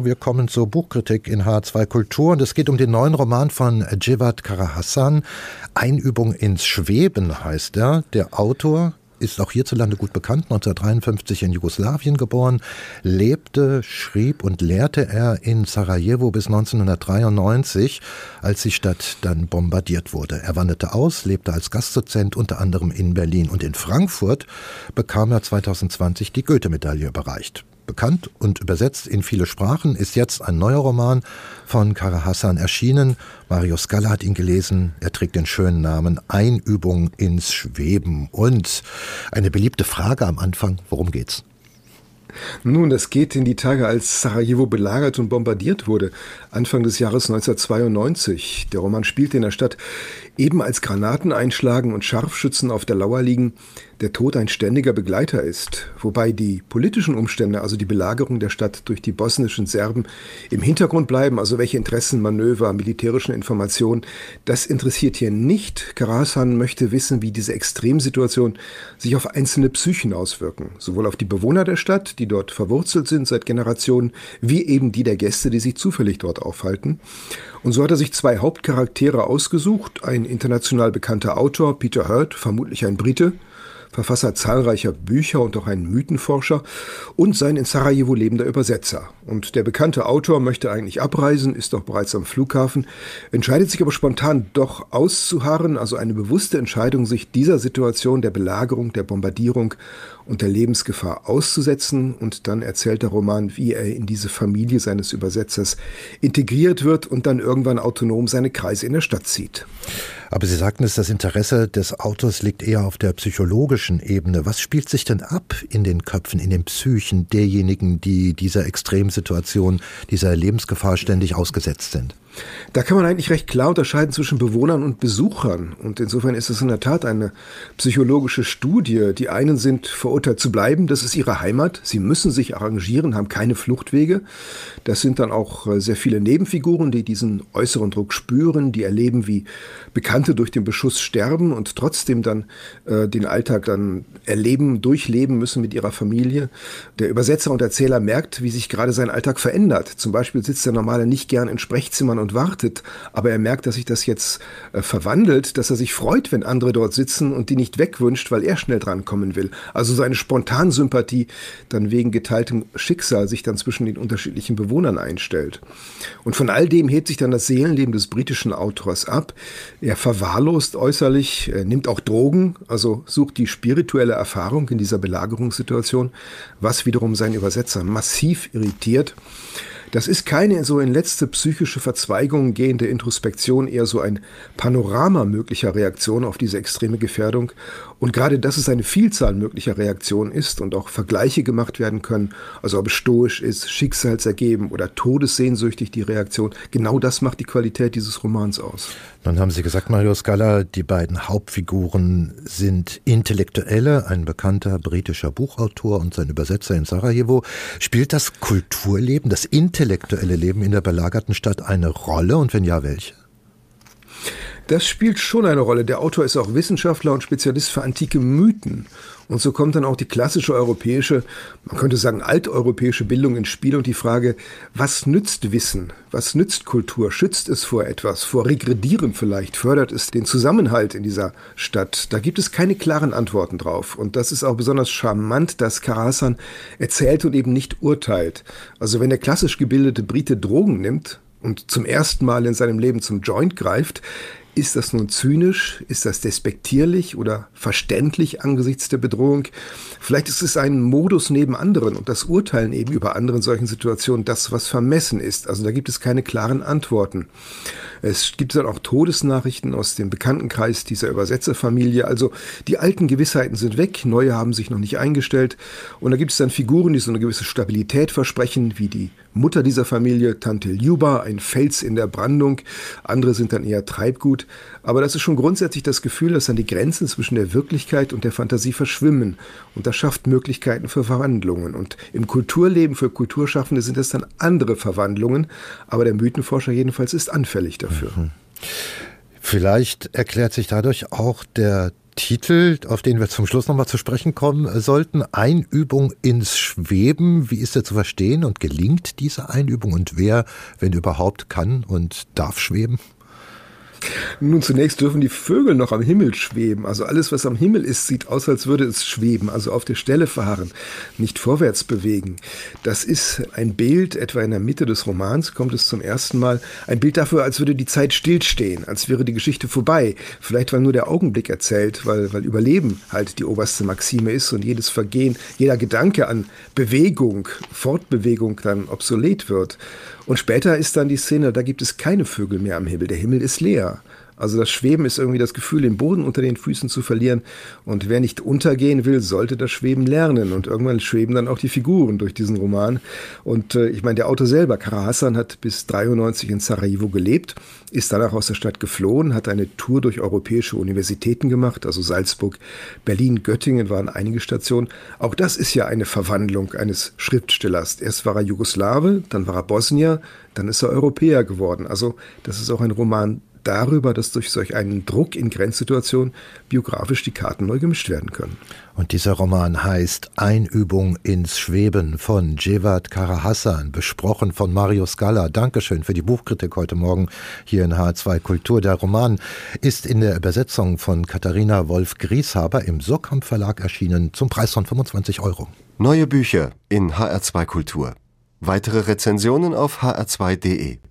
Wir kommen zur Buchkritik in H2 Kultur und es geht um den neuen Roman von Jivat Karahassan. Einübung ins Schweben heißt er. Der Autor ist auch hierzulande gut bekannt, 1953 in Jugoslawien geboren, lebte, schrieb und lehrte er in Sarajevo bis 1993, als die Stadt dann bombardiert wurde. Er wanderte aus, lebte als Gastdozent unter anderem in Berlin und in Frankfurt bekam er 2020 die Goethe-Medaille überreicht bekannt und übersetzt in viele Sprachen, ist jetzt ein neuer Roman von Kara Hassan erschienen. Mario Scala hat ihn gelesen. Er trägt den schönen Namen Einübung ins Schweben. Und eine beliebte Frage am Anfang, worum geht's? Nun, das geht in die Tage, als Sarajevo belagert und bombardiert wurde, Anfang des Jahres 1992. Der Roman spielt in der Stadt eben als Granaten einschlagen und Scharfschützen auf der Lauer liegen, der Tod ein ständiger Begleiter ist, wobei die politischen Umstände, also die Belagerung der Stadt durch die bosnischen Serben, im Hintergrund bleiben, also welche Interessen, Manöver, militärischen Informationen, das interessiert hier nicht. Karasan möchte wissen, wie diese Extremsituation sich auf einzelne Psychen auswirken, sowohl auf die Bewohner der Stadt, die dort verwurzelt sind seit Generationen, wie eben die der Gäste, die sich zufällig dort aufhalten. Und so hat er sich zwei Hauptcharaktere ausgesucht, ein international bekannter Autor, Peter Hurt, vermutlich ein Brite, Verfasser zahlreicher Bücher und auch ein Mythenforscher und sein in Sarajevo lebender Übersetzer. Und der bekannte Autor möchte eigentlich abreisen, ist doch bereits am Flughafen, entscheidet sich aber spontan doch auszuharren, also eine bewusste Entscheidung, sich dieser Situation der Belagerung, der Bombardierung und der Lebensgefahr auszusetzen. Und dann erzählt der Roman, wie er in diese Familie seines Übersetzers integriert wird und dann irgendwann autonom seine Kreise in der Stadt zieht. Aber Sie sagten es, das Interesse des Autors liegt eher auf der psychologischen Ebene. Was spielt sich denn ab in den Köpfen, in den Psychen derjenigen, die dieser Extremsituation, dieser Lebensgefahr ständig ausgesetzt sind? Da kann man eigentlich recht klar unterscheiden zwischen Bewohnern und Besuchern. Und insofern ist es in der Tat eine psychologische Studie. Die einen sind verurteilt zu bleiben, das ist ihre Heimat. Sie müssen sich arrangieren, haben keine Fluchtwege. Das sind dann auch äh, sehr viele Nebenfiguren, die diesen äußeren Druck spüren, die erleben, wie Bekannte durch den Beschuss sterben und trotzdem dann äh, den Alltag dann erleben, durchleben müssen mit ihrer Familie. Der Übersetzer und Erzähler merkt, wie sich gerade sein Alltag verändert. Zum Beispiel sitzt der Normale nicht gern in Sprechzimmern und und wartet, aber er merkt, dass sich das jetzt äh, verwandelt, dass er sich freut, wenn andere dort sitzen und die nicht wegwünscht, weil er schnell drankommen will. Also so eine Spontansympathie dann wegen geteiltem Schicksal sich dann zwischen den unterschiedlichen Bewohnern einstellt. Und von all dem hebt sich dann das Seelenleben des britischen Autors ab. Er verwahrlost äußerlich, er nimmt auch Drogen, also sucht die spirituelle Erfahrung in dieser Belagerungssituation, was wiederum seinen Übersetzer massiv irritiert. Das ist keine so in letzte psychische Verzweigung gehende Introspektion, eher so ein Panorama möglicher Reaktionen auf diese extreme Gefährdung. Und gerade, dass es eine Vielzahl möglicher Reaktionen ist und auch Vergleiche gemacht werden können, also ob es stoisch ist, schicksalsergeben oder todessehnsüchtig die Reaktion, genau das macht die Qualität dieses Romans aus. Nun haben Sie gesagt, Mario Scala, die beiden Hauptfiguren sind Intellektuelle, ein bekannter britischer Buchautor und sein Übersetzer in Sarajevo. Spielt das Kulturleben, das intellektuelle Leben in der belagerten Stadt eine Rolle und wenn ja, welche? Das spielt schon eine Rolle. Der Autor ist auch Wissenschaftler und Spezialist für antike Mythen. Und so kommt dann auch die klassische europäische, man könnte sagen alteuropäische Bildung ins Spiel und die Frage, was nützt Wissen? Was nützt Kultur? Schützt es vor etwas? Vor Regredieren vielleicht? Fördert es den Zusammenhalt in dieser Stadt? Da gibt es keine klaren Antworten drauf. Und das ist auch besonders charmant, dass Karasan erzählt und eben nicht urteilt. Also wenn der klassisch gebildete Brite Drogen nimmt, und zum ersten Mal in seinem Leben zum Joint greift, ist das nun zynisch? Ist das despektierlich oder verständlich angesichts der Bedrohung? Vielleicht ist es ein Modus neben anderen und das Urteilen eben über andere in solchen Situationen das, was vermessen ist. Also da gibt es keine klaren Antworten. Es gibt dann auch Todesnachrichten aus dem Bekanntenkreis dieser Übersetzerfamilie. Also die alten Gewissheiten sind weg, neue haben sich noch nicht eingestellt. Und da gibt es dann Figuren, die so eine gewisse Stabilität versprechen, wie die Mutter dieser Familie, Tante Ljuba, ein Fels in der Brandung. Andere sind dann eher Treibgut. Aber das ist schon grundsätzlich das Gefühl, dass dann die Grenzen zwischen der Wirklichkeit und der Fantasie verschwimmen. Und das schafft Möglichkeiten für Verwandlungen. Und im Kulturleben für Kulturschaffende sind es dann andere Verwandlungen. Aber der Mythenforscher jedenfalls ist anfällig dafür. Mhm. Vielleicht erklärt sich dadurch auch der Titel, auf den wir zum Schluss nochmal zu sprechen kommen sollten. Einübung ins Schweben. Wie ist er zu verstehen und gelingt diese Einübung und wer, wenn überhaupt, kann und darf schweben? Nun, zunächst dürfen die Vögel noch am Himmel schweben. Also alles, was am Himmel ist, sieht aus, als würde es schweben, also auf der Stelle fahren, nicht vorwärts bewegen. Das ist ein Bild, etwa in der Mitte des Romans kommt es zum ersten Mal, ein Bild dafür, als würde die Zeit stillstehen, als wäre die Geschichte vorbei. Vielleicht, weil nur der Augenblick erzählt, weil, weil Überleben halt die oberste Maxime ist und jedes Vergehen, jeder Gedanke an Bewegung, Fortbewegung dann obsolet wird. Und später ist dann die Szene, da gibt es keine Vögel mehr am Himmel. Der Himmel ist leer. Also das Schweben ist irgendwie das Gefühl, den Boden unter den Füßen zu verlieren. Und wer nicht untergehen will, sollte das Schweben lernen. Und irgendwann schweben dann auch die Figuren durch diesen Roman. Und äh, ich meine, der Autor selber, Kara Hassan, hat bis 93 in Sarajevo gelebt, ist danach aus der Stadt geflohen, hat eine Tour durch europäische Universitäten gemacht, also Salzburg, Berlin, Göttingen waren einige Stationen. Auch das ist ja eine Verwandlung eines Schriftstellers. Erst war er Jugoslawe, dann war er Bosnier, dann ist er Europäer geworden. Also das ist auch ein Roman darüber, dass durch solch einen Druck in Grenzsituationen biografisch die Karten neu gemischt werden können. Und dieser Roman heißt Einübung ins Schweben von Jevat Karahassan, besprochen von Mario Scala. Dankeschön für die Buchkritik heute Morgen hier in H2 Kultur. Der Roman ist in der Übersetzung von Katharina Wolf-Grieshaber im Sockhamp Verlag erschienen zum Preis von 25 Euro. Neue Bücher in HR2 Kultur. Weitere Rezensionen auf hr2.de